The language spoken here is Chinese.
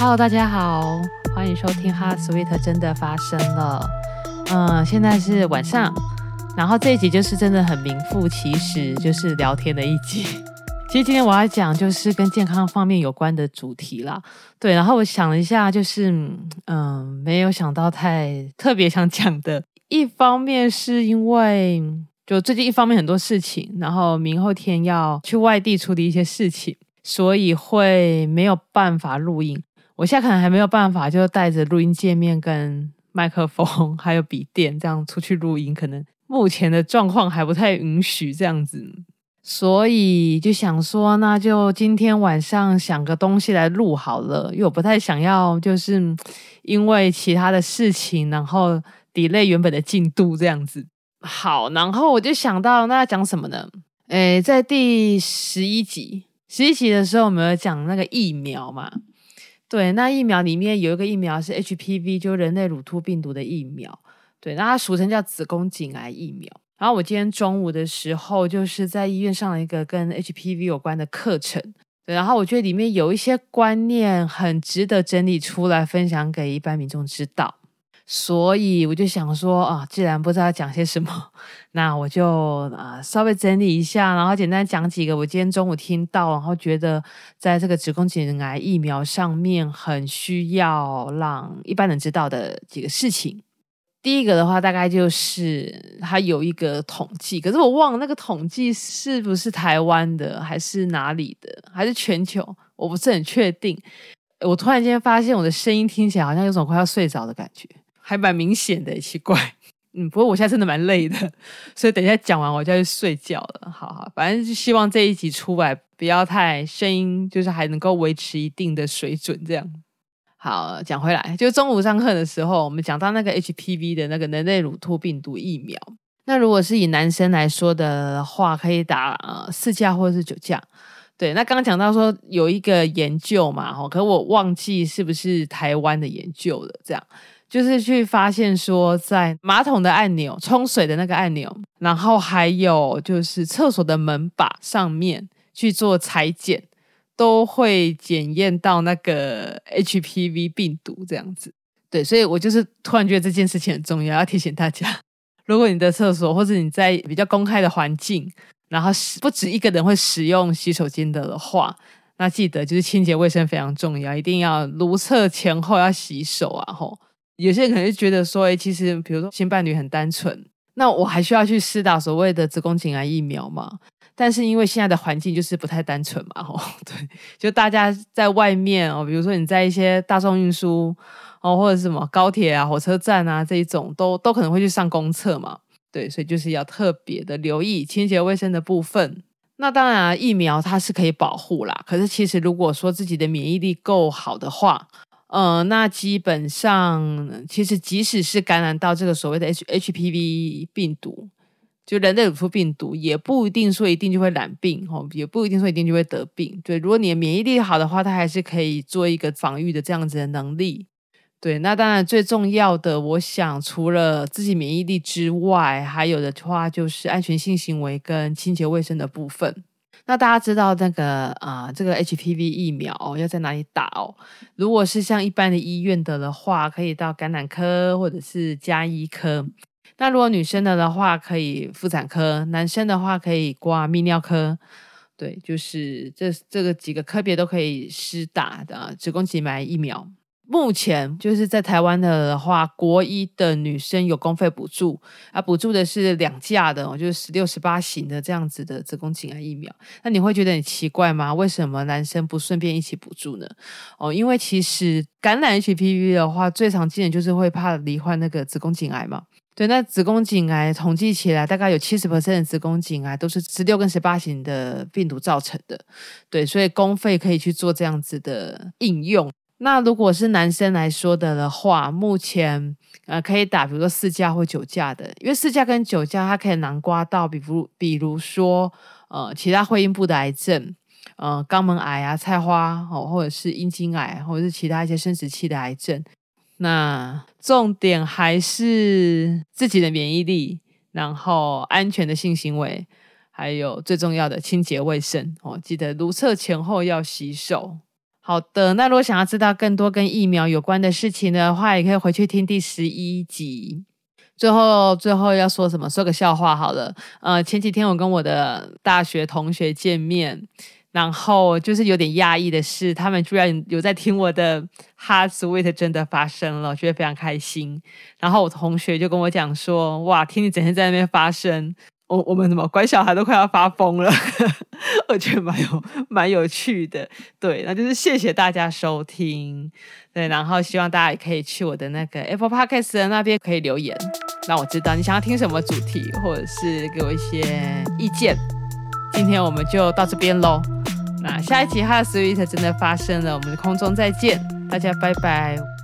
Hello，大家好，欢迎收听《哈 sweet》真的发生了。嗯，现在是晚上，然后这一集就是真的很名副其实，就是聊天的一集。其实今天我要讲就是跟健康方面有关的主题啦。对，然后我想了一下，就是嗯，没有想到太特别想讲的。一方面是因为就最近一方面很多事情，然后明后天要去外地处理一些事情，所以会没有办法录音。我现在可能还没有办法，就带着录音界面跟麦克风，还有笔电这样出去录音，可能目前的状况还不太允许这样子，所以就想说，那就今天晚上想个东西来录好了，因为我不太想要就是因为其他的事情，然后 delay 原本的进度这样子。好，然后我就想到那要讲什么呢？诶，在第十一集，十一集的时候，我们有讲那个疫苗嘛。对，那疫苗里面有一个疫苗是 HPV，就人类乳突病毒的疫苗。对，那它俗称叫子宫颈癌疫苗。然后我今天中午的时候，就是在医院上了一个跟 HPV 有关的课程。对，然后我觉得里面有一些观念很值得整理出来，分享给一般民众知道。所以我就想说啊，既然不知道讲些什么，那我就啊稍微整理一下，然后简单讲几个我今天中午听到，然后觉得在这个子宫颈癌疫苗上面很需要让一般人知道的几个事情。第一个的话，大概就是它有一个统计，可是我忘了那个统计是不是台湾的，还是哪里的，还是全球，我不是很确定。我突然间发现我的声音听起来好像有种快要睡着的感觉。还蛮明显的，奇怪，嗯，不过我现在真的蛮累的，所以等一下讲完我就要去睡觉了。好好，反正就希望这一集出来不要太声音，就是还能够维持一定的水准，这样。好，讲回来，就中午上课的时候，我们讲到那个 HPV 的那个人类乳突病毒疫苗。那如果是以男生来说的话，可以打呃四价或者是九价。对，那刚刚讲到说有一个研究嘛，哈，可我忘记是不是台湾的研究了，这样。就是去发现说，在马桶的按钮、冲水的那个按钮，然后还有就是厕所的门把上面去做裁剪，都会检验到那个 HPV 病毒这样子。对，所以我就是突然觉得这件事情很重要，要提醒大家：如果你的厕所或者你在比较公开的环境，然后不止一个人会使用洗手间的话，那记得就是清洁卫生非常重要，一定要如厕前后要洗手啊，吼。有些人可能就觉得说，哎，其实比如说新伴侣很单纯，那我还需要去施打所谓的子宫颈癌疫苗吗？但是因为现在的环境就是不太单纯嘛，哦，对，就大家在外面哦，比如说你在一些大众运输哦，或者是什么高铁啊、火车站啊这一种，都都可能会去上公厕嘛，对，所以就是要特别的留意清洁卫生的部分。那当然啊，疫苗它是可以保护啦，可是其实如果说自己的免疫力够好的话，呃，那基本上，其实即使是感染到这个所谓的 H HPV 病毒，就人类乳突病毒，也不一定说一定就会染病哦，也不一定说一定就会得病。对，如果你的免疫力好的话，它还是可以做一个防御的这样子的能力。对，那当然最重要的，我想除了自己免疫力之外，还有的话就是安全性行为跟清洁卫生的部分。那大家知道那个啊、这个 HPV 疫苗哦，要在哪里打哦？如果是像一般的医院的的话，可以到感染科或者是家医科。那如果女生的的话，可以妇产科；男生的话，可以挂泌尿科。对，就是这这个几个科别都可以施打的子宫颈癌疫苗。目前就是在台湾的话，国一的女生有公费补助啊，补助的是两价的，就是十六、十八型的这样子的子宫颈癌疫苗。那你会觉得很奇怪吗？为什么男生不顺便一起补助呢？哦，因为其实感染 HPV 的话，最常见的就是会怕罹患那个子宫颈癌嘛。对，那子宫颈癌统计起来，大概有七十 percent 的子宫颈癌都是十六跟十八型的病毒造成的。对，所以公费可以去做这样子的应用。那如果是男生来说的的话，目前呃可以打，比如说四价或九价的，因为四价跟九价它可以囊括到，比如比如说呃其他会阴部的癌症，呃肛门癌啊、菜花哦，或者是阴茎癌，或者是其他一些生殖器的癌症。那重点还是自己的免疫力，然后安全的性行为，还有最重要的清洁卫生哦，记得如厕前后要洗手。好的，那如果想要知道更多跟疫苗有关的事情的话，也可以回去听第十一集。最后，最后要说什么？说个笑话好了。呃，前几天我跟我的大学同学见面，然后就是有点讶异的是，他们居然有在听我的 Heart Sweet 真的发生了，觉得非常开心。然后我同学就跟我讲说：“哇，听你整天在那边发声。”我我们怎么乖小孩都快要发疯了，我觉得蛮有蛮有趣的。对，那就是谢谢大家收听，对，然后希望大家也可以去我的那个 Apple Podcast 的那边可以留言，让我知道你想要听什么主题，或者是给我一些意见。今天我们就到这边喽，那下一集 Heart Sweet 真的发生了，我们空中再见，大家拜拜。